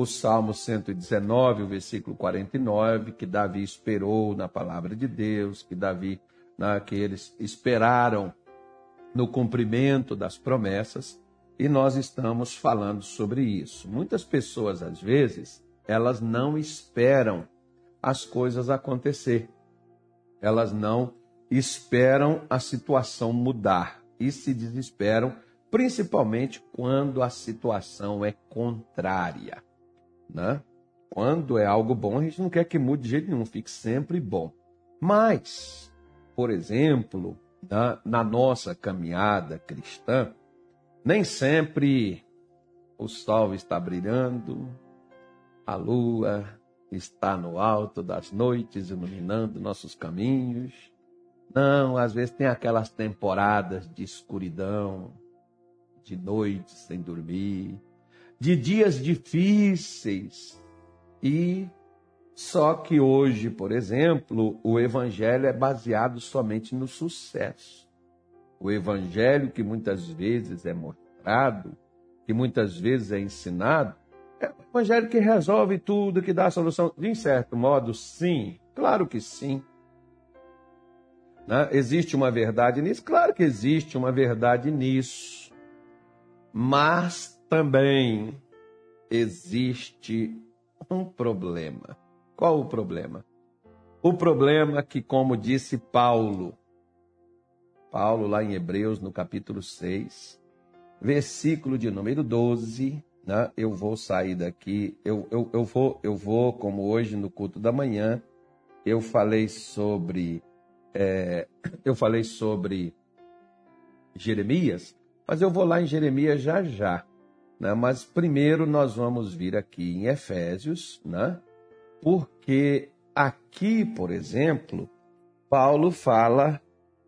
o Salmo 119, o versículo 49, que Davi esperou na palavra de Deus, que Davi, né, que eles esperaram no cumprimento das promessas, e nós estamos falando sobre isso. Muitas pessoas, às vezes, elas não esperam as coisas acontecer. Elas não esperam a situação mudar e se desesperam, principalmente quando a situação é contrária. Né? Quando é algo bom, a gente não quer que mude de jeito nenhum, fique sempre bom. Mas, por exemplo, na, na nossa caminhada cristã, nem sempre o sol está brilhando, a lua está no alto das noites iluminando nossos caminhos. Não, às vezes tem aquelas temporadas de escuridão, de noites sem dormir, de dias difíceis. E só que hoje, por exemplo, o evangelho é baseado somente no sucesso. O evangelho que muitas vezes é mostrado, que muitas vezes é ensinado, é o evangelho que resolve tudo, que dá a solução. De certo modo, sim, claro que sim. Né? Existe uma verdade nisso? Claro que existe uma verdade nisso. Mas também existe um problema. Qual o problema? O problema é que, como disse Paulo, Paulo lá em Hebreus, no capítulo 6, versículo de número 12, né? eu vou sair daqui, eu, eu, eu, vou, eu vou, como hoje no culto da manhã, eu falei sobre, é, eu falei sobre Jeremias, mas eu vou lá em Jeremias já já. Né? Mas primeiro nós vamos vir aqui em Efésios, né? porque aqui, por exemplo, Paulo fala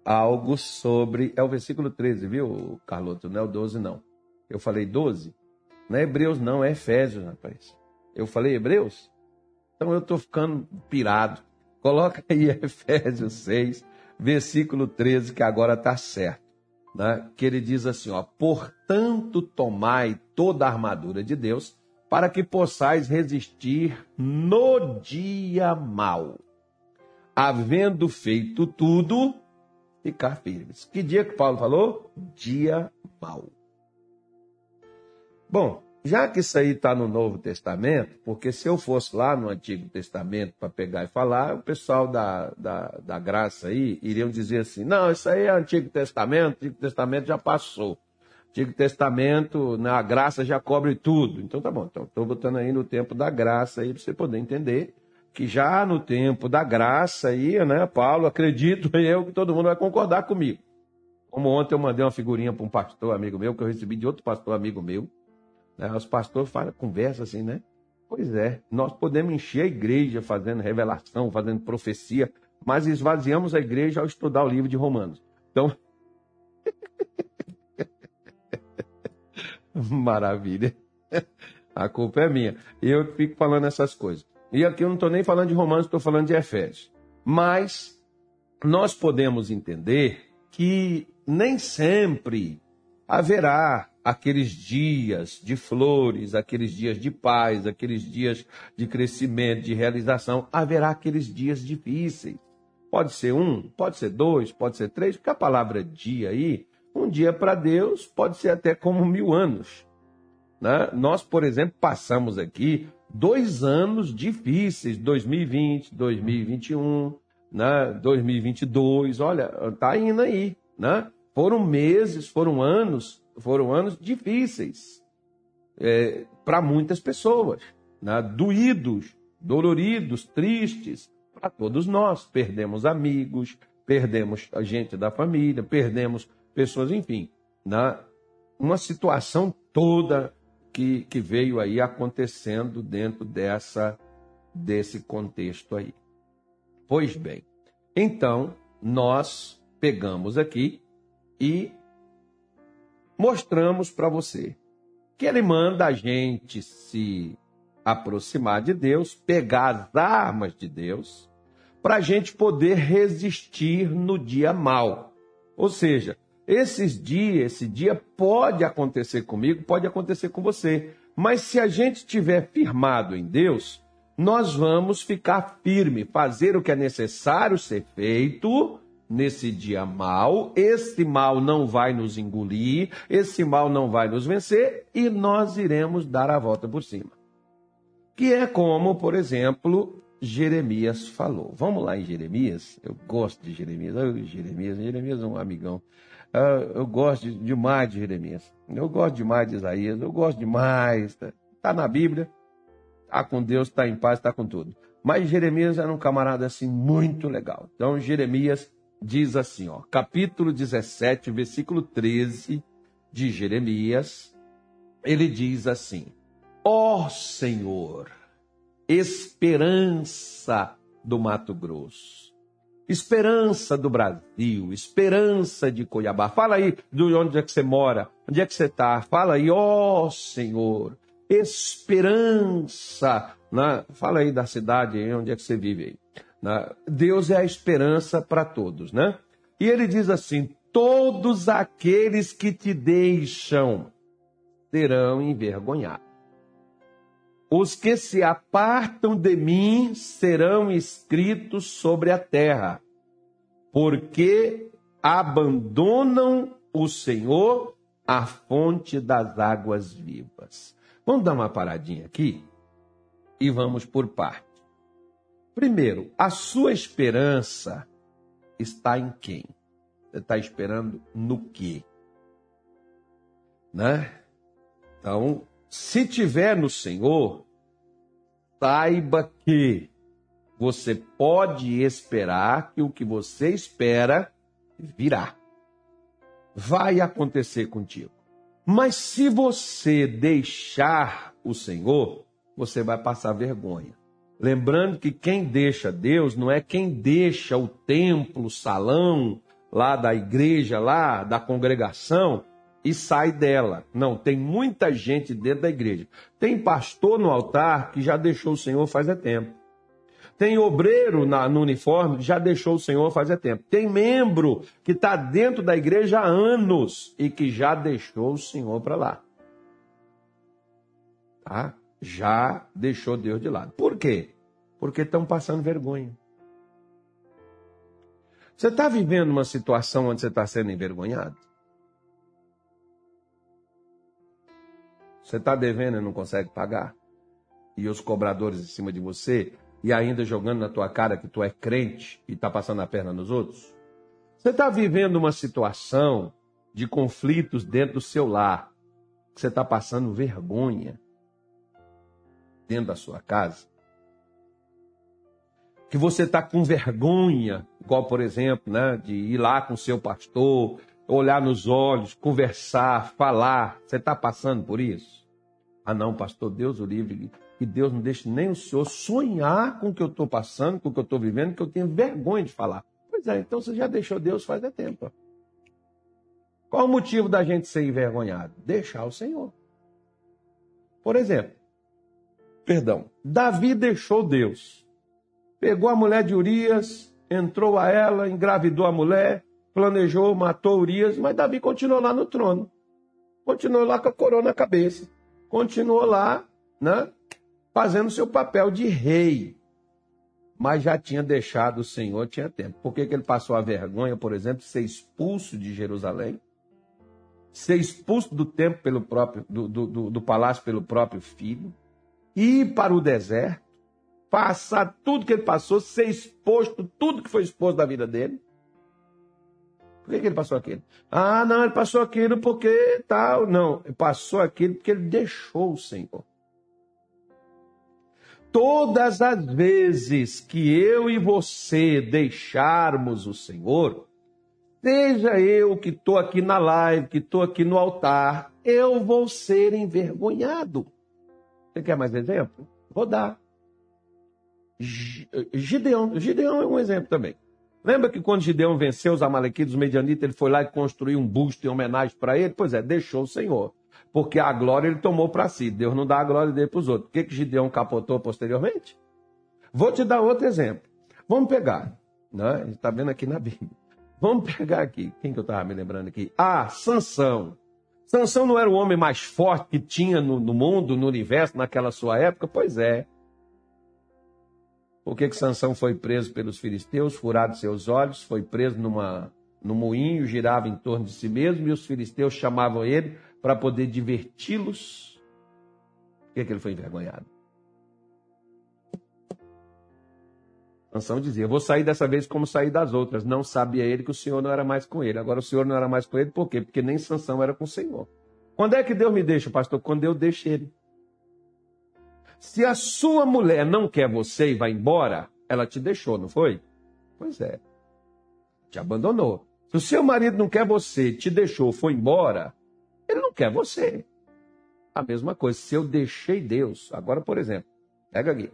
algo sobre. É o versículo 13, viu, Carloto? Não é o 12, não. Eu falei 12? Não é Hebreus, não, é Efésios, rapaz. Eu falei Hebreus? Então eu estou ficando pirado. Coloca aí Efésios 6, versículo 13, que agora está certo né, que ele diz assim: ó, portanto, tomai toda a armadura de Deus, para que possais resistir no dia mau, havendo feito tudo, ficar firmes. Que dia que Paulo falou? Dia mau. Bom, já que isso aí está no Novo Testamento, porque se eu fosse lá no Antigo Testamento para pegar e falar, o pessoal da, da, da graça aí iriam dizer assim: não, isso aí é Antigo Testamento, Antigo Testamento já passou. Antigo Testamento, né, a graça já cobre tudo. Então tá bom, então estou botando aí no tempo da graça aí para você poder entender que já no tempo da graça aí, né, Paulo, acredito eu que todo mundo vai concordar comigo. Como ontem eu mandei uma figurinha para um pastor amigo meu, que eu recebi de outro pastor amigo meu, né? Os pastores falam, conversa assim, né? Pois é, nós podemos encher a igreja fazendo revelação, fazendo profecia, mas esvaziamos a igreja ao estudar o livro de Romanos. Então. Maravilha. A culpa é minha. Eu fico falando essas coisas. E aqui eu não estou nem falando de Romanos, estou falando de Efésios. Mas nós podemos entender que nem sempre haverá aqueles dias de flores, aqueles dias de paz, aqueles dias de crescimento, de realização, haverá aqueles dias difíceis. Pode ser um, pode ser dois, pode ser três, porque a palavra dia aí, um dia para Deus pode ser até como mil anos. Né? Nós, por exemplo, passamos aqui dois anos difíceis, 2020, 2021, né? 2022, olha, tá indo aí, né? Foram meses, foram anos foram anos difíceis é, para muitas pessoas, né? doídos, doloridos, tristes, para todos nós. Perdemos amigos, perdemos a gente da família, perdemos pessoas, enfim, né? uma situação toda que, que veio aí acontecendo dentro dessa desse contexto aí. Pois bem, então nós pegamos aqui e mostramos para você que ele manda a gente se aproximar de Deus, pegar as armas de Deus, para a gente poder resistir no dia mal. Ou seja, esses dias, esse dia pode acontecer comigo, pode acontecer com você. Mas se a gente estiver firmado em Deus, nós vamos ficar firme, fazer o que é necessário ser feito nesse dia mal. Esse mal não vai nos engolir, esse mal não vai nos vencer e nós iremos dar a volta por cima. Que é como, por exemplo, Jeremias falou. Vamos lá em Jeremias. Eu gosto de Jeremias. Eu, Jeremias, Jeremias é um amigão. Uh, eu gosto demais de Jeremias. Eu gosto demais de Isaías. Eu gosto demais. Está tá na Bíblia. Está com Deus, está em paz, está com tudo. Mas Jeremias era um camarada assim muito legal. Então Jeremias diz assim, ó, capítulo 17, versículo 13 de Jeremias, ele diz assim: Ó oh, Senhor, esperança do Mato Grosso, esperança do Brasil, esperança de Cuiabá. Fala aí de onde é que você mora, onde é que você está. Fala aí, ó oh, Senhor, esperança. Fala aí da cidade, onde é que você vive aí. Né? Deus é a esperança para todos, né? E ele diz assim: todos aqueles que te deixam serão envergonhados. Os que se apartam de mim serão escritos sobre a terra, porque abandonam o Senhor, a fonte das águas vivas. Vamos dar uma paradinha aqui e vamos por parte. Primeiro, a sua esperança está em quem? Você está esperando no quê? Né? Então, se tiver no Senhor, saiba que você pode esperar que o que você espera virá. Vai acontecer contigo. Mas se você deixar o Senhor, você vai passar vergonha. Lembrando que quem deixa Deus não é quem deixa o templo, o salão lá da igreja, lá da congregação, e sai dela. Não, tem muita gente dentro da igreja. Tem pastor no altar que já deixou o Senhor faz tempo. Tem obreiro na, no uniforme que já deixou o Senhor faz tempo. Tem membro que está dentro da igreja há anos e que já deixou o Senhor para lá. Tá? Já deixou Deus de lado. Por quê? Porque estão passando vergonha. Você está vivendo uma situação onde você está sendo envergonhado? Você está devendo e não consegue pagar? E os cobradores em cima de você e ainda jogando na tua cara que tu é crente e está passando a perna nos outros? Você está vivendo uma situação de conflitos dentro do seu lar, que você está passando vergonha dentro da sua casa? Que você está com vergonha, igual por exemplo, né, de ir lá com seu pastor olhar nos olhos, conversar, falar. Você está passando por isso? Ah, não, pastor, Deus o livre. Que Deus não deixe nem o senhor sonhar com o que eu estou passando, com o que eu estou vivendo, que eu tenho vergonha de falar. Pois é, então você já deixou Deus faz é tempo. Qual o motivo da gente ser envergonhado? Deixar o Senhor. Por exemplo, perdão, Davi deixou Deus. Pegou a mulher de Urias, entrou a ela, engravidou a mulher, planejou, matou Urias, mas Davi continuou lá no trono. Continuou lá com a coroa na cabeça. Continuou lá, né? Fazendo seu papel de rei. Mas já tinha deixado o Senhor, tinha tempo. Por que, que ele passou a vergonha, por exemplo, de ser expulso de Jerusalém? Ser expulso do templo pelo próprio, do, do, do palácio pelo próprio filho? Ir para o deserto? Passar tudo que ele passou, ser exposto, tudo que foi exposto da vida dele? Por que, que ele passou aquilo? Ah, não, ele passou aquilo porque tal. Não, ele passou aquilo porque ele deixou o Senhor. Todas as vezes que eu e você deixarmos o Senhor, seja eu que estou aqui na live, que estou aqui no altar, eu vou ser envergonhado. Você quer mais exemplo? Vou dar. Gideão. Gideão é um exemplo também. Lembra que quando Gideão venceu os amalequitas, os medianitas, ele foi lá e construiu um busto em homenagem para ele? Pois é, deixou o Senhor. Porque a glória ele tomou para si. Deus não dá a glória dele para os outros. O que, que Gideão capotou posteriormente? Vou te dar outro exemplo. Vamos pegar. Né? Está vendo aqui na Bíblia. Vamos pegar aqui. Quem que eu estava me lembrando aqui? Ah, Sansão. Sansão não era o homem mais forte que tinha no, no mundo, no universo, naquela sua época? Pois é. Por que, que Sansão foi preso pelos filisteus, furado seus olhos, foi preso numa, num moinho, girava em torno de si mesmo, e os filisteus chamavam ele para poder diverti-los? Por que, que ele foi envergonhado? Sansão dizia: Vou sair dessa vez como saí das outras. Não sabia ele que o Senhor não era mais com ele. Agora o Senhor não era mais com ele, por quê? Porque nem Sansão era com o Senhor. Quando é que Deus me deixa, pastor? Quando eu deixo ele. Se a sua mulher não quer você e vai embora, ela te deixou, não foi? Pois é. Te abandonou. Se o seu marido não quer você, te deixou, foi embora, ele não quer você. A mesma coisa, se eu deixei Deus, agora, por exemplo, pega aqui.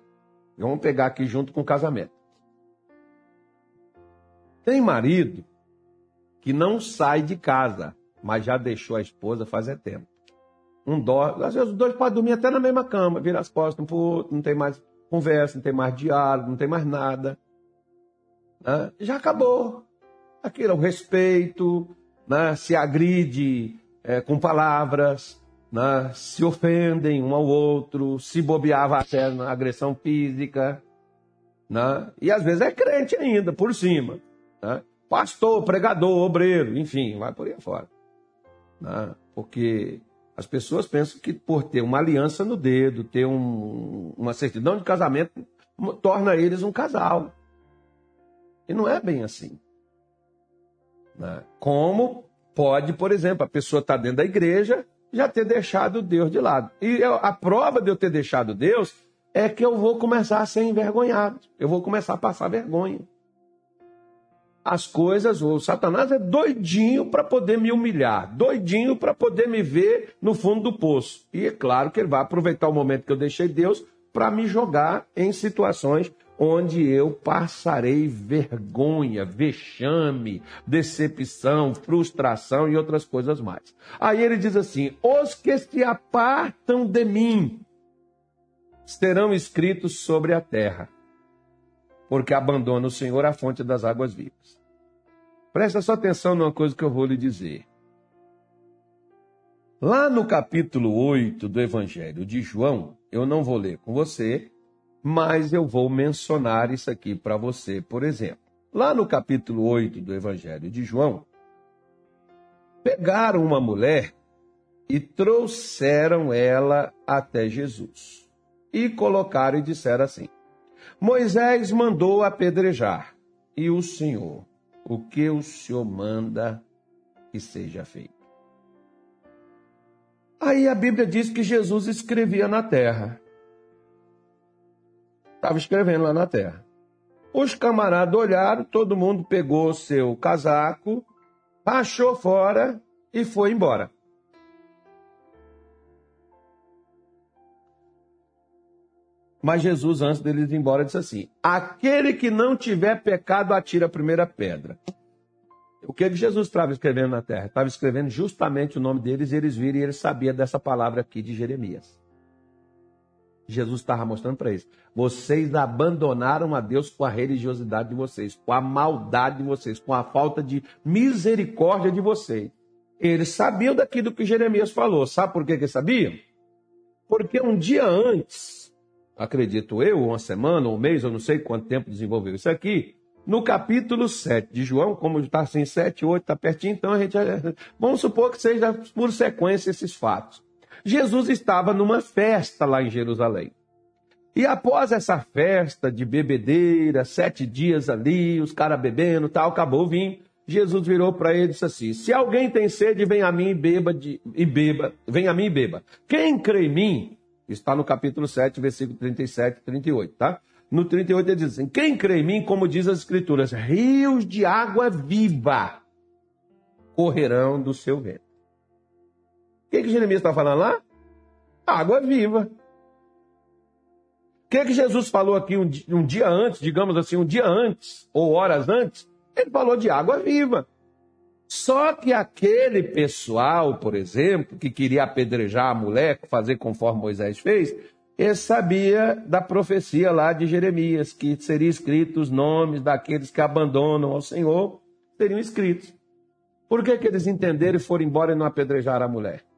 Vamos pegar aqui junto com o casamento. Tem marido que não sai de casa, mas já deixou a esposa faz tempo. Um dorme, às vezes os dois podem dormir até na mesma cama, virar as costas um outro, não tem mais conversa, não tem mais diálogo, não tem mais nada. Né? Já acabou. Aquilo é o respeito, né? se agride é, com palavras, né? se ofendem um ao outro, se bobeava até na agressão física. Né? E às vezes é crente ainda, por cima. Né? Pastor, pregador, obreiro, enfim, vai por aí fora. Né? Porque as pessoas pensam que por ter uma aliança no dedo, ter um, uma certidão de casamento, torna eles um casal. E não é bem assim. Né? Como pode, por exemplo, a pessoa estar tá dentro da igreja já ter deixado Deus de lado. E eu, a prova de eu ter deixado Deus é que eu vou começar a ser envergonhado. Eu vou começar a passar vergonha as coisas, o Satanás é doidinho para poder me humilhar, doidinho para poder me ver no fundo do poço. E é claro que ele vai aproveitar o momento que eu deixei Deus para me jogar em situações onde eu passarei vergonha, vexame, decepção, frustração e outras coisas mais. Aí ele diz assim: os que se apartam de mim serão escritos sobre a terra, porque abandona o Senhor a fonte das águas vivas. Presta só atenção numa coisa que eu vou lhe dizer. Lá no capítulo 8 do Evangelho de João, eu não vou ler com você, mas eu vou mencionar isso aqui para você, por exemplo. Lá no capítulo 8 do Evangelho de João, pegaram uma mulher e trouxeram ela até Jesus. E colocaram e disseram assim: Moisés mandou apedrejar, e o Senhor o que o Senhor manda que seja feito. Aí a Bíblia diz que Jesus escrevia na terra. Estava escrevendo lá na terra. Os camaradas olharam, todo mundo pegou seu casaco, rachou fora e foi embora. Mas Jesus, antes deles ir embora, disse assim: Aquele que não tiver pecado, atira a primeira pedra. O que, que Jesus estava escrevendo na terra? Estava escrevendo justamente o nome deles, e eles viram e eles sabiam dessa palavra aqui de Jeremias. Jesus estava mostrando para eles: vocês abandonaram a Deus com a religiosidade de vocês, com a maldade de vocês, com a falta de misericórdia de vocês. Eles sabiam daquilo que Jeremias falou. Sabe por que, que sabiam? Porque um dia antes, acredito eu, uma semana, um mês, eu não sei quanto tempo desenvolveu isso aqui, no capítulo 7 de João, como está assim, 7, 8, está pertinho, então a gente. Vamos supor que seja por sequência esses fatos. Jesus estava numa festa lá em Jerusalém. E após essa festa de bebedeira, sete dias ali, os caras bebendo tal, acabou o vinho. Jesus virou para ele e disse assim: Se alguém tem sede, vem a mim e beba, de, e beba, vem a mim e beba. Quem crê em mim, Está no capítulo 7, versículo 37 e 38, tá? No 38 ele diz assim: Quem crê em mim, como diz as Escrituras, rios de água viva correrão do seu vento. O que, que Jeremias está falando lá? Água viva. O que, que Jesus falou aqui um dia antes, digamos assim, um dia antes, ou horas antes? Ele falou de água viva. Só que aquele pessoal, por exemplo, que queria apedrejar a mulher, fazer conforme Moisés fez, ele sabia da profecia lá de Jeremias, que seria escrito os nomes daqueles que abandonam ao Senhor, seriam escritos. Por que, que eles entenderam e foram embora e não apedrejaram a mulher?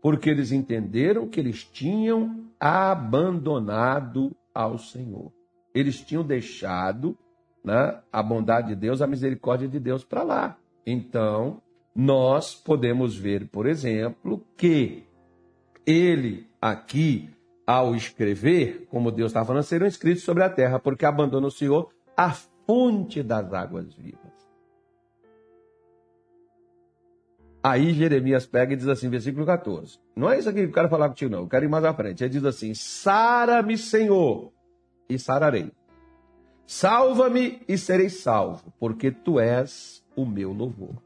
porque eles entenderam que eles tinham abandonado ao Senhor. Eles tinham deixado né, a bondade de Deus, a misericórdia de Deus para lá. Então, nós podemos ver, por exemplo, que ele aqui, ao escrever, como Deus está falando, serão escritos sobre a terra, porque abandona o Senhor a fonte das águas vivas. Aí Jeremias pega e diz assim, versículo 14. Não é isso aqui que eu quero falar contigo, não. Eu quero ir mais à frente. Ele diz assim: Sara-me, Senhor, e sararei. Salva-me e serei salvo, porque tu és o meu louvor.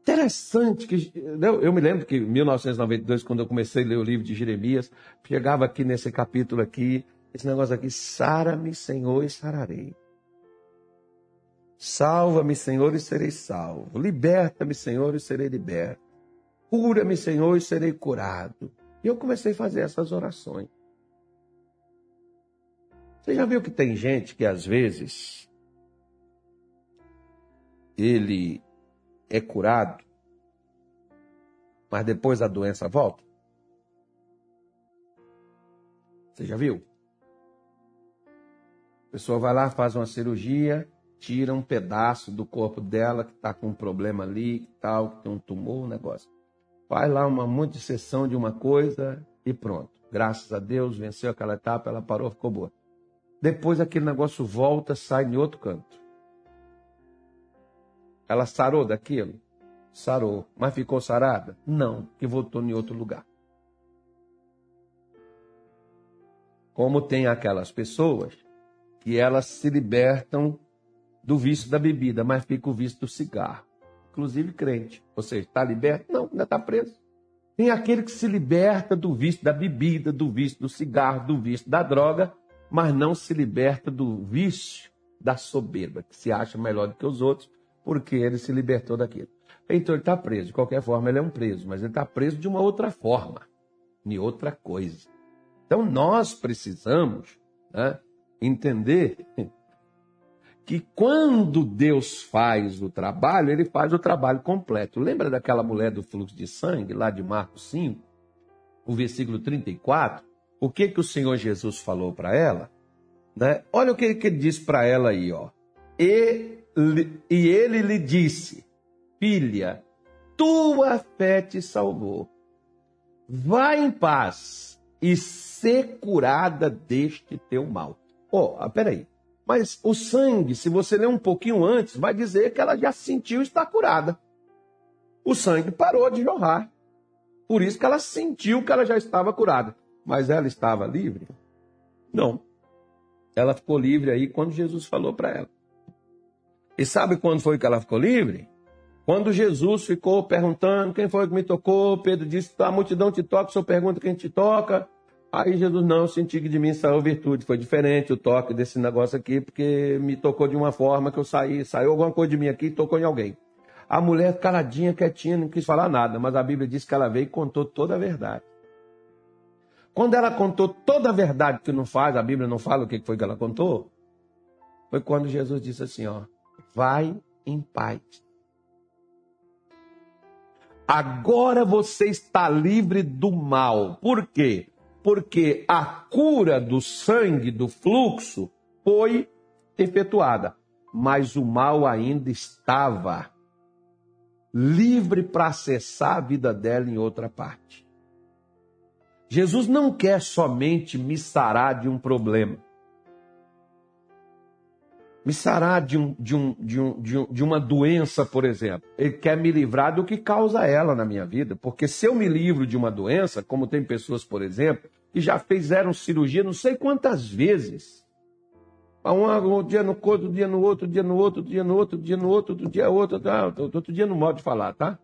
Interessante que eu, me lembro que em 1992, quando eu comecei a ler o livro de Jeremias, chegava aqui nesse capítulo aqui, esse negócio aqui, sara-me, Senhor, e sararei. Salva-me, Senhor, e serei salvo. Liberta-me, Senhor, e serei liberto. Cura-me, Senhor, e serei curado. E eu comecei a fazer essas orações. Você já viu que tem gente que às vezes ele é curado, mas depois a doença volta? Você já viu? A pessoa vai lá, faz uma cirurgia, tira um pedaço do corpo dela que está com um problema ali, que tal, que tem um tumor, um negócio. Faz lá uma monte de sessão de uma coisa e pronto. Graças a Deus, venceu aquela etapa, ela parou, ficou boa. Depois aquele negócio volta, sai em outro canto. Ela sarou daquilo? Sarou. Mas ficou sarada? Não, que voltou em outro lugar. Como tem aquelas pessoas que elas se libertam do vício da bebida, mas fica o vício do cigarro. Inclusive crente. Ou seja, está liberto? Não, ainda está preso. Tem aquele que se liberta do vício da bebida, do vício do cigarro, do vício da droga, mas não se liberta do vício da soberba, que se acha melhor do que os outros, porque ele se libertou daquilo. Então ele está preso. De qualquer forma, ele é um preso, mas ele está preso de uma outra forma, de outra coisa. Então nós precisamos né, entender que quando Deus faz o trabalho, ele faz o trabalho completo. Lembra daquela mulher do fluxo de sangue, lá de Marcos 5, o versículo 34? O que, que o Senhor Jesus falou para ela? Né? Olha o que, ele disse para ela aí, ó. E, e ele lhe disse: Filha, tua fé te salvou. Vá em paz e ser curada deste teu mal. Ó, oh, peraí. Mas o sangue, se você ler um pouquinho antes, vai dizer que ela já sentiu estar curada. O sangue parou de jorrar. Por isso que ela sentiu que ela já estava curada. Mas ela estava livre? Não. Ela ficou livre aí quando Jesus falou para ela. E sabe quando foi que ela ficou livre? Quando Jesus ficou perguntando quem foi que me tocou, Pedro disse: a multidão te toca, o senhor pergunta quem te toca. Aí Jesus, não, eu senti que de mim saiu virtude. Foi diferente o toque desse negócio aqui, porque me tocou de uma forma que eu saí, saiu alguma coisa de mim aqui e tocou em alguém. A mulher caladinha, quietinha, não quis falar nada, mas a Bíblia diz que ela veio e contou toda a verdade. Quando ela contou toda a verdade que não faz, a Bíblia não fala o que foi que ela contou, foi quando Jesus disse assim, ó, vai em paz. Agora você está livre do mal. Por quê? porque a cura do sangue, do fluxo, foi efetuada, mas o mal ainda estava livre para acessar a vida dela em outra parte. Jesus não quer somente me sarar de um problema me sarar de, um, de, um, de, um, de, um, de uma doença, por exemplo. Ele quer me livrar do que causa ela na minha vida. Porque se eu me livro de uma doença, como tem pessoas, por exemplo, que já fizeram cirurgia não sei quantas vezes. Um, um dia no outro dia no outro, dia no outro, dia no outro, dia no outro, dia outro, outro dia no modo de falar, tá?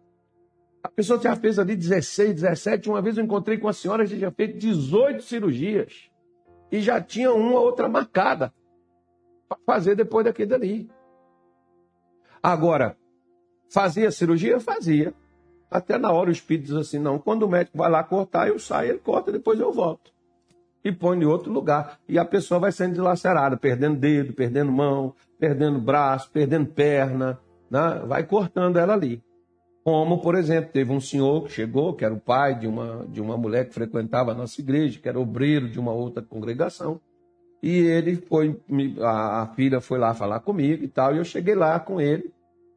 A pessoa já fez ali 16, 17. Uma vez eu encontrei com a senhora que já fez 18 cirurgias. E já tinha uma outra marcada para fazer depois daquele dali. Agora, fazia cirurgia? Fazia. Até na hora o espírito diz assim: não, quando o médico vai lá cortar, eu saio, ele corta, depois eu volto. E põe em outro lugar. E a pessoa vai sendo dilacerada, perdendo dedo, perdendo mão, perdendo braço, perdendo perna, né? vai cortando ela ali. Como, por exemplo, teve um senhor que chegou, que era o pai de uma, de uma mulher que frequentava a nossa igreja, que era obreiro de uma outra congregação. E ele foi, a, filha foi lá falar comigo e tal, e eu cheguei lá com ele.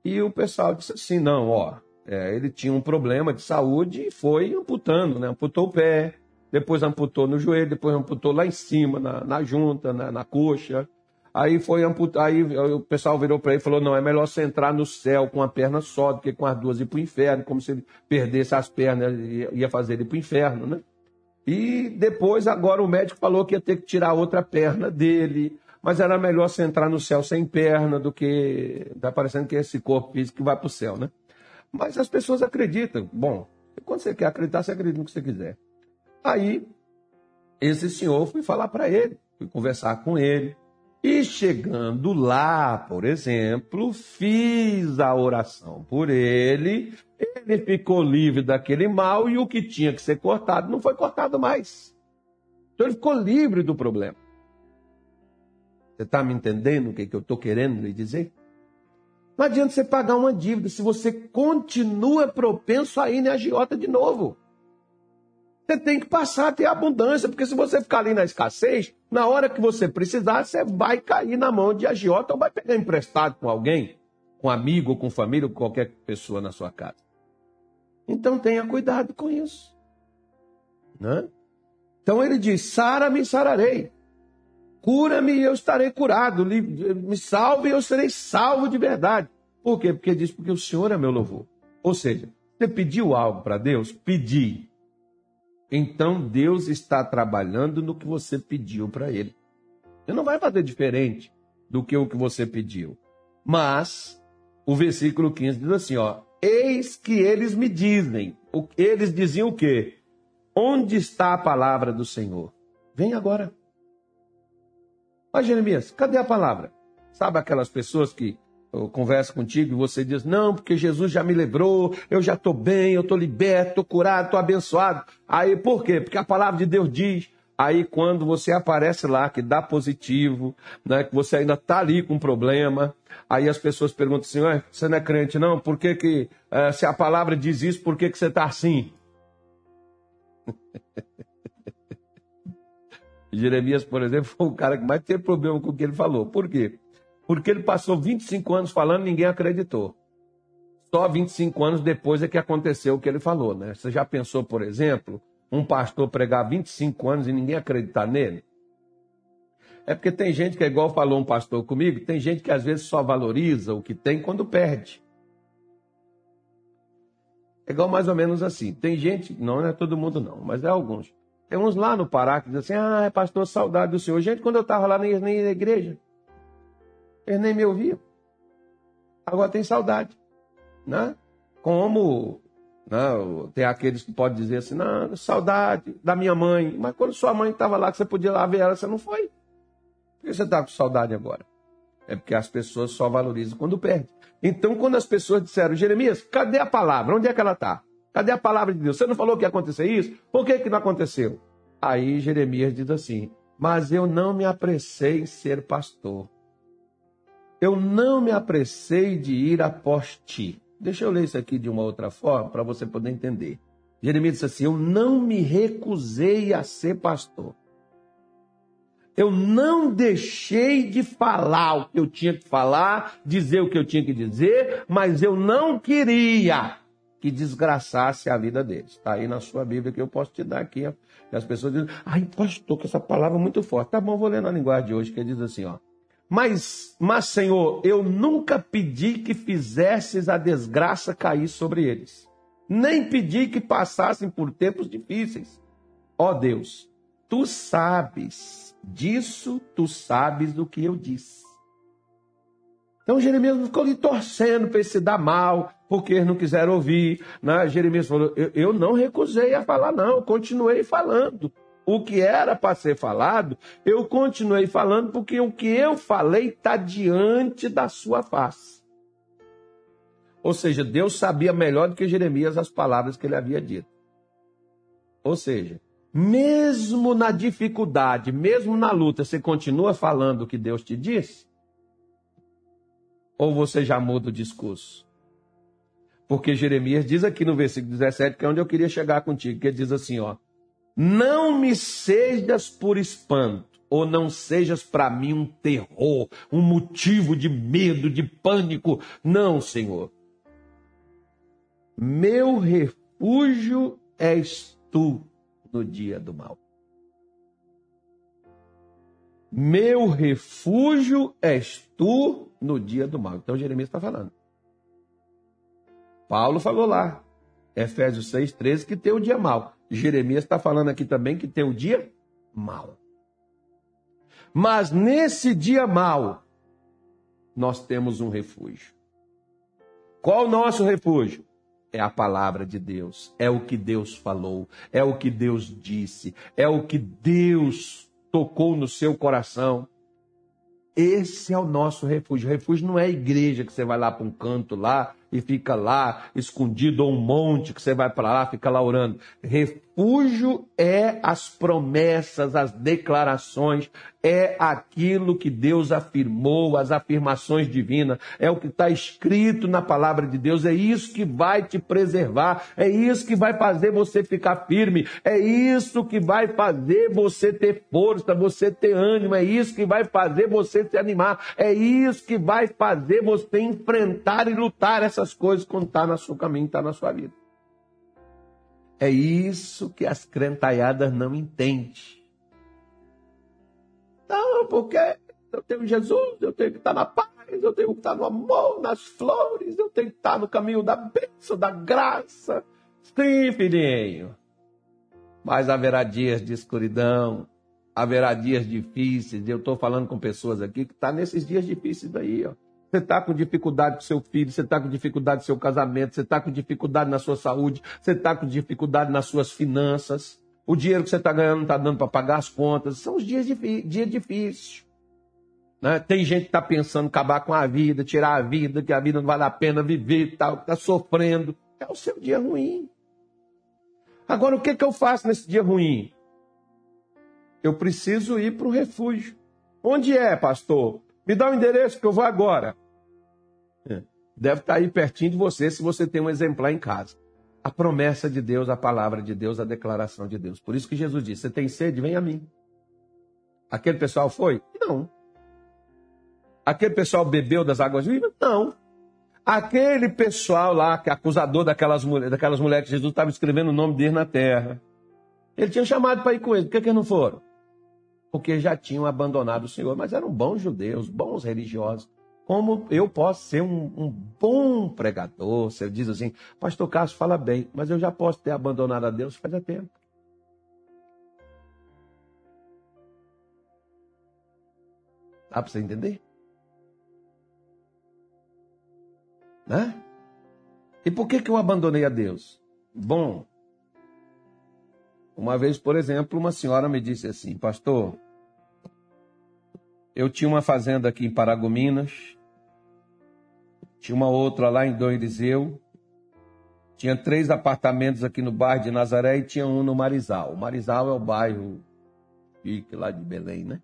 E o pessoal disse assim: não, ó, é, ele tinha um problema de saúde e foi amputando, né? Amputou o pé, depois amputou no joelho, depois amputou lá em cima, na, na junta, na, na coxa. Aí foi amputar, aí o pessoal virou para ele e falou: não, é melhor você entrar no céu com a perna só do que com as duas ir para o inferno, como se ele perdesse as pernas, ia fazer ele para o inferno, né? E depois, agora o médico falou que ia ter que tirar outra perna dele, mas era melhor você entrar no céu sem perna do que. Está parecendo que é esse corpo físico que vai para o céu, né? Mas as pessoas acreditam. Bom, quando você quer acreditar, você acredita no que você quiser. Aí, esse senhor fui falar para ele, fui conversar com ele. E chegando lá, por exemplo, fiz a oração por ele, ele ficou livre daquele mal e o que tinha que ser cortado não foi cortado mais. Então ele ficou livre do problema. Você está me entendendo o que, que eu estou querendo lhe dizer? Não adianta você pagar uma dívida se você continua propenso a ir na agiota de novo. Você tem que passar a ter abundância, porque se você ficar ali na escassez, na hora que você precisar, você vai cair na mão de agiota ou vai pegar emprestado com alguém, com amigo, com família, com qualquer pessoa na sua casa. Então tenha cuidado com isso. Né? Então ele diz: Sara-me, sararei. Cura-me e eu estarei curado. Me salve e eu serei salvo de verdade. Por quê? Porque diz: Porque o Senhor é meu louvor. Ou seja, você pediu algo para Deus? Pedi. Então Deus está trabalhando no que você pediu para Ele. Ele não vai fazer diferente do que o que você pediu. Mas o versículo 15 diz assim: ó, eis que eles me dizem. Eles diziam o quê? Onde está a palavra do Senhor? Vem agora. Mas Jeremias, cadê a palavra? Sabe aquelas pessoas que eu converso contigo e você diz, não, porque Jesus já me lembrou, eu já estou bem, eu estou liberto, estou curado, estou abençoado. Aí por quê? Porque a palavra de Deus diz. Aí quando você aparece lá, que dá positivo, né, que você ainda está ali com problema, aí as pessoas perguntam assim, Ué, você não é crente não? Por que, que uh, se a palavra diz isso, por que, que você está assim? Jeremias, por exemplo, foi o cara que mais teve problema com o que ele falou. Por quê? Porque ele passou 25 anos falando ninguém acreditou. Só 25 anos depois é que aconteceu o que ele falou, né? Você já pensou, por exemplo, um pastor pregar 25 anos e ninguém acreditar nele? É porque tem gente que é igual falou um pastor comigo, tem gente que às vezes só valoriza o que tem quando perde. É igual mais ou menos assim. Tem gente, não é todo mundo não, mas é alguns. Tem uns lá no Pará que dizem assim, ah, pastor, saudade do senhor. Gente, quando eu estava lá nem na igreja. Eles nem me ouviam. Agora tem saudade. Né? Como né, tem aqueles que podem dizer assim, não, saudade da minha mãe. Mas quando sua mãe estava lá, que você podia lá ver ela, você não foi. Por que você está com saudade agora? É porque as pessoas só valorizam quando perde. Então, quando as pessoas disseram, Jeremias, cadê a palavra? Onde é que ela está? Cadê a palavra de Deus? Você não falou que ia acontecer isso? Por que, que não aconteceu? Aí Jeremias diz assim: Mas eu não me apressei em ser pastor eu não me apressei de ir após ti. Deixa eu ler isso aqui de uma outra forma para você poder entender. Jeremias disse assim: Eu não me recusei a ser pastor. Eu não deixei de falar o que eu tinha que falar, dizer o que eu tinha que dizer, mas eu não queria que desgraçasse a vida deles. Está aí na sua Bíblia que eu posso te dar aqui. E as pessoas dizem, ai, pastor, que essa palavra é muito forte. Tá bom, vou ler na linguagem de hoje, que diz assim, ó. Mas, mas, Senhor, eu nunca pedi que fizesses a desgraça cair sobre eles, nem pedi que passassem por tempos difíceis. Ó oh, Deus, tu sabes disso, tu sabes do que eu disse. Então Jeremias ficou ali torcendo para se dar mal, porque eles não quiseram ouvir. Né? Jeremias falou: eu, eu não recusei a falar, não, continuei falando o que era para ser falado, eu continuei falando porque o que eu falei está diante da sua face. Ou seja, Deus sabia melhor do que Jeremias as palavras que ele havia dito. Ou seja, mesmo na dificuldade, mesmo na luta, você continua falando o que Deus te disse? Ou você já muda o discurso? Porque Jeremias diz aqui no versículo 17, que é onde eu queria chegar contigo, que ele diz assim, ó: Não me sejas por espanto, ou não sejas para mim um terror, um motivo de medo, de pânico. Não, Senhor. Meu refúgio és tu no dia do mal. Meu refúgio és tu no dia do mal. Então Jeremias está falando. Paulo falou lá, Efésios 6, 13, que tem o dia mal. Jeremias está falando aqui também que tem o dia mal. Mas nesse dia mal, nós temos um refúgio. Qual o nosso refúgio? É a palavra de Deus, é o que Deus falou, é o que Deus disse, é o que Deus tocou no seu coração. Esse é o nosso refúgio. Refúgio não é igreja que você vai lá para um canto lá e fica lá escondido ou um monte que você vai para lá, fica lá orando. Refúgio é as promessas, as declarações, é aquilo que Deus afirmou, as afirmações divinas, é o que está escrito na palavra de Deus, é isso que vai te preservar, é isso que vai fazer você ficar firme, é isso que vai fazer você ter força, você ter ânimo, é isso que vai fazer você se animar, é isso que vai fazer você enfrentar e lutar essas coisas quando está no seu caminho, está na sua vida. É isso que as crentaiadas não entendem. Não, porque eu tenho Jesus, eu tenho que estar na paz, eu tenho que estar no amor, nas flores, eu tenho que estar no caminho da bênção, da graça. Sim, filhinho. Mas haverá dias de escuridão, haverá dias difíceis. Eu estou falando com pessoas aqui que estão tá nesses dias difíceis daí, ó. Você está com dificuldade com seu filho, você está com dificuldade no seu casamento, você está com dificuldade na sua saúde, você está com dificuldade nas suas finanças. O dinheiro que você está ganhando não está dando para pagar as contas. São os dias, dias difíceis. Né? Tem gente que está pensando em acabar com a vida, tirar a vida, que a vida não vale a pena viver, tal, está sofrendo. É o seu dia ruim. Agora, o que, que eu faço nesse dia ruim? Eu preciso ir para o refúgio. Onde é, pastor? Me dá o um endereço que eu vou agora. É. Deve estar aí pertinho de você se você tem um exemplar em casa. A promessa de Deus, a palavra de Deus, a declaração de Deus. Por isso que Jesus disse: Você tem sede? Vem a mim. Aquele pessoal foi? Não. Aquele pessoal bebeu das águas vivas? Não. Aquele pessoal lá, que é acusador daquelas, mulheres, daquelas mulheres que Jesus estava escrevendo o nome deles na terra. Ele tinha chamado para ir com eles. Por que, que não foram? Porque já tinham abandonado o Senhor, mas eram bons judeus, bons religiosos como eu posso ser um, um bom pregador. Você diz assim, pastor Carlos fala bem, mas eu já posso ter abandonado a Deus faz tempo. Dá para você entender? Né? E por que, que eu abandonei a Deus? Bom, uma vez, por exemplo, uma senhora me disse assim, pastor, eu tinha uma fazenda aqui em Paragominas tinha uma outra lá em Dom Eliseu. Tinha três apartamentos aqui no bairro de Nazaré e tinha um no Marizal. O Marizal é o bairro chique lá de Belém, né?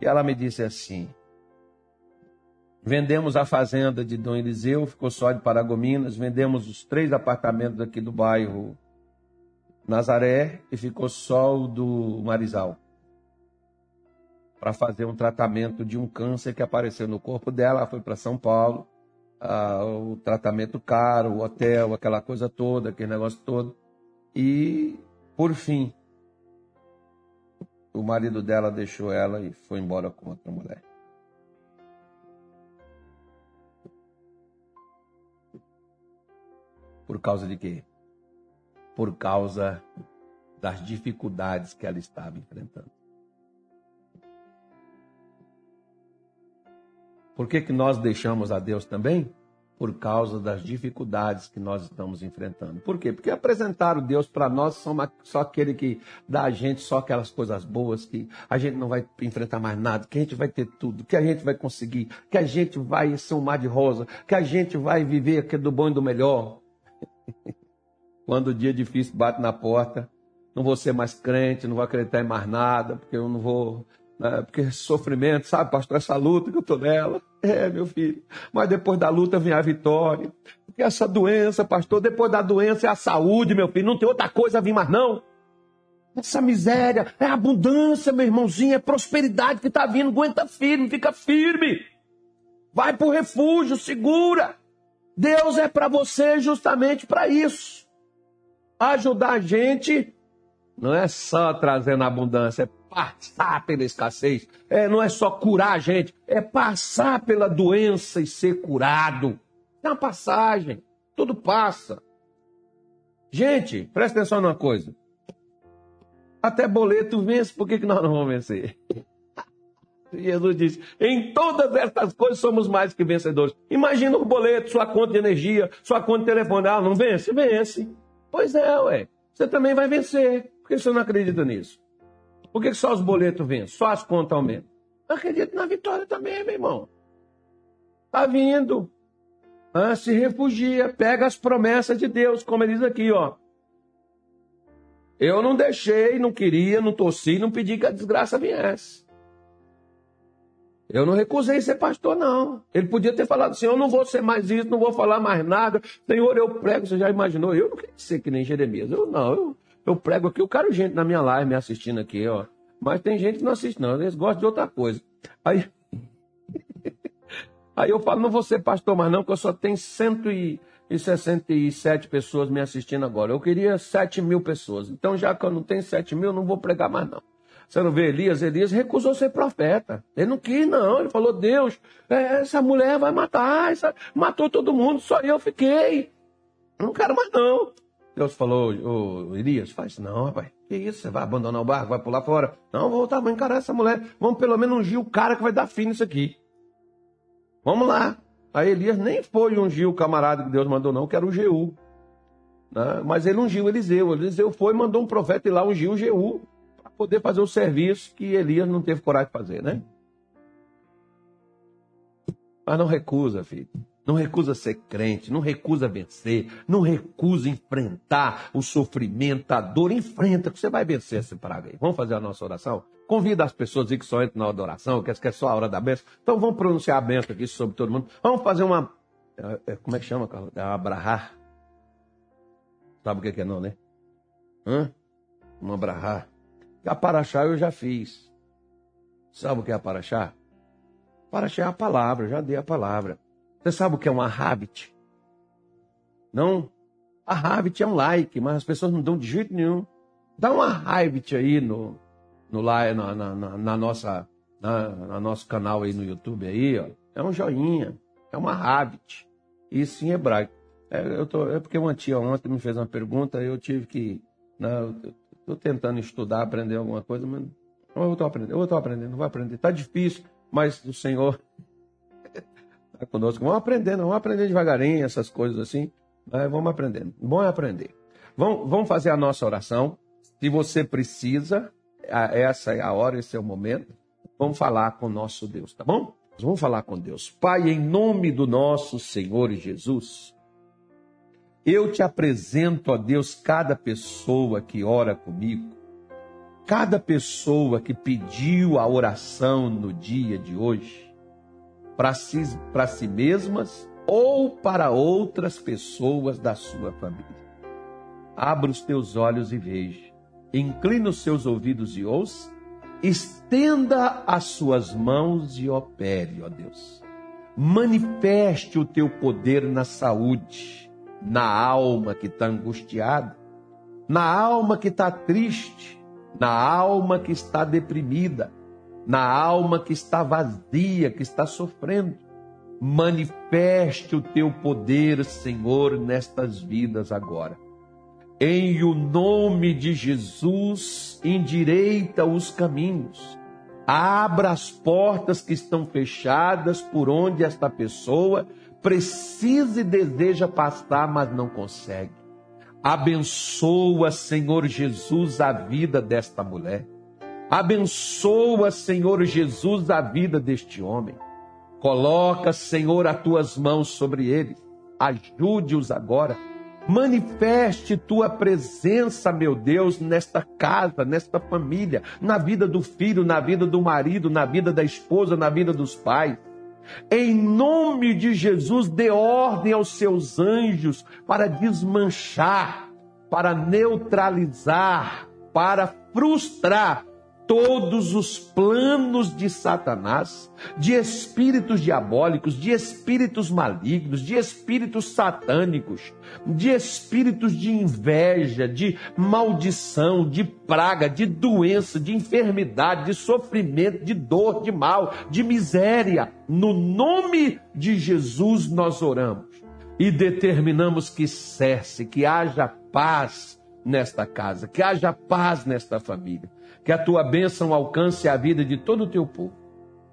E ela me disse assim: vendemos a fazenda de Dom Eliseu, ficou só de Paragominas, vendemos os três apartamentos aqui do bairro Nazaré e ficou só o do Marizal. Para fazer um tratamento de um câncer que apareceu no corpo dela, ela foi para São Paulo ah, o tratamento caro, o hotel, aquela coisa toda, aquele negócio todo. E, por fim, o marido dela deixou ela e foi embora com outra mulher. Por causa de quê? Por causa das dificuldades que ela estava enfrentando. Por que, que nós deixamos a Deus também? Por causa das dificuldades que nós estamos enfrentando. Por quê? Porque apresentar o Deus para nós só, só aquele que dá a gente só aquelas coisas boas, que a gente não vai enfrentar mais nada, que a gente vai ter tudo, que a gente vai conseguir, que a gente vai ser um mar de rosa, que a gente vai viver aquilo do bom e do melhor. Quando o dia difícil bate na porta, não vou ser mais crente, não vou acreditar em mais nada, porque eu não vou Né? Porque sofrimento, sabe, pastor, essa luta que eu estou nela. É, meu filho. Mas depois da luta vem a vitória. Porque essa doença, pastor, depois da doença é a saúde, meu filho. Não tem outra coisa a vir mais, não. Essa miséria é abundância, meu irmãozinho, é prosperidade que está vindo. Aguenta firme, fica firme. Vai para o refúgio, segura. Deus é para você justamente para isso. Ajudar a gente não é só trazendo abundância, é passar pela escassez. É, não é só curar a gente, é passar pela doença e ser curado. É uma passagem, tudo passa. Gente, presta atenção numa coisa. Até boleto vence, por que, que nós não vamos vencer? Jesus disse: em todas estas coisas somos mais que vencedores. Imagina o boleto, sua conta de energia, sua conta de telefone. Ah, não vence? Vence. Pois é, ué. Você também vai vencer. Por que você não acredita nisso? Por que só os boletos vencem? Só as contas aumentam? Acredito na vitória também, meu irmão. Está vindo. Ah, se refugia, pega as promessas de Deus, como ele diz aqui, ó. Eu não deixei, não queria, não torci, não pedi que a desgraça viesse. Eu não recusei ser pastor, não. Ele podia ter falado assim: eu não vou ser mais isso, não vou falar mais nada. Senhor, eu prego. Você já imaginou? Eu não queria ser que nem Jeremias. Eu não. Eu, eu prego aqui. Eu quero gente na minha live me assistindo aqui, ó. Mas tem gente que não assiste, não. Eles gostam de outra coisa. Aí, aí eu falo: não vou ser pastor mais, não, porque eu só tenho cento e e 67 pessoas me assistindo agora. Eu queria 7 mil pessoas. Então, já que eu não tenho 7 mil, não vou pregar mais, não. Você não vê Elias? Elias recusou ser profeta. Ele não quis, não. Ele falou: Deus, é, essa mulher vai matar. Essa... Matou todo mundo, só eu fiquei. Não quero mais, não. Deus falou: Ô, Elias, faz não, rapaz. Que isso? Você vai abandonar o barco, vai pular fora? Não, vou voltar, vou encarar essa mulher. Vamos pelo menos ungir o cara que vai dar fim nisso aqui. Vamos lá. Aí Elias nem foi ungir o camarada que Deus mandou, não, que era o Jeú. Né? Mas ele ungiu Eliseu. Eliseu foi mandou um profeta ir lá ungir o Jeú poder fazer o serviço que Elias não teve coragem de fazer, né? Mas não recusa, filho. Não recusa ser crente, não recusa vencer, não recusa enfrentar o sofrimento, a dor. Enfrenta, que você vai vencer esse praga aí. Vamos fazer a nossa oração? Convida as pessoas a que só entram na adoração, que é só a hora da bênção. Então vamos pronunciar a bênção aqui sobre todo mundo. Vamos fazer uma. É, é, como é que chama, Carlos? É abrahar. Sabe o que é não, né? Hã? Um abrahar. A paraxá eu já fiz. Sabe o que é a paraxá? Paraxá é a palavra, eu já dei a palavra. Você sabe o que é uma habit? Não? A habit é um like, mas as pessoas não dão de jeito nenhum. Dá uma habit aí no, no na, na, na, na nossa na, na, nosso canal aí no YouTube aí, ó. É um joinha, é uma habit. Isso em hebraico. É, eu tô, é porque uma tia ontem me fez uma pergunta, eu tive que. Né, Estou tentando estudar, aprender alguma coisa, mas eu estou aprendendo, eu estou aprendendo, não vou aprender. Está difícil, mas o Senhor está conosco. Vamos aprendendo, vamos aprender devagarinho, essas coisas assim. Né? Vamos aprendendo. Bom é aprender. Vamos, vamos fazer a nossa oração. Se você precisa, essa é a hora, esse é o momento. Vamos falar com o nosso Deus, tá bom? Vamos falar com Deus. Pai, em nome do nosso Senhor Jesus, eu te apresento, a Deus, cada pessoa que ora comigo, cada pessoa que pediu a oração no dia de hoje, para si, si mesmas ou para outras pessoas da sua família. Abra os teus olhos e veja inclina os seus ouvidos e ouça, estenda as suas mãos e opere, ó Deus. Manifeste o teu poder na saúde, na alma que está angustiada, na alma que está triste, na alma que está deprimida, na alma que está vazia, que está sofrendo. Manifeste o teu poder, Senhor, nestas vidas agora. Em o nome de Jesus, endireita os caminhos. Abra as portas que estão fechadas por onde esta pessoa precisa e deseja passar, mas não consegue. Abençoa, Senhor Jesus, a vida desta mulher. Abençoa, Senhor Jesus, a vida deste homem. Coloca, Senhor, as tuas mãos sobre eles. Ajude-os agora Manifeste tua presença, meu Deus, nesta casa, nesta família, na vida do filho, na vida do marido, na vida da esposa, na vida dos pais. Em nome de Jesus, dê ordem aos seus anjos para desmanchar, para neutralizar, para frustrar todos os planos de Satanás, de espíritos diabólicos, de espíritos malignos, de espíritos satânicos, de espíritos de inveja, de maldição, de praga, de doença, de enfermidade, de sofrimento, de dor, de mal, de miséria. No nome de Jesus nós oramos e determinamos que cesse, que haja paz nesta casa, que haja paz nesta família que a tua bênção alcance a vida de todo o teu povo.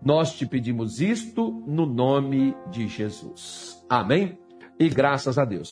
Nós te pedimos isto no nome de Jesus. Amém? E graças a Deus.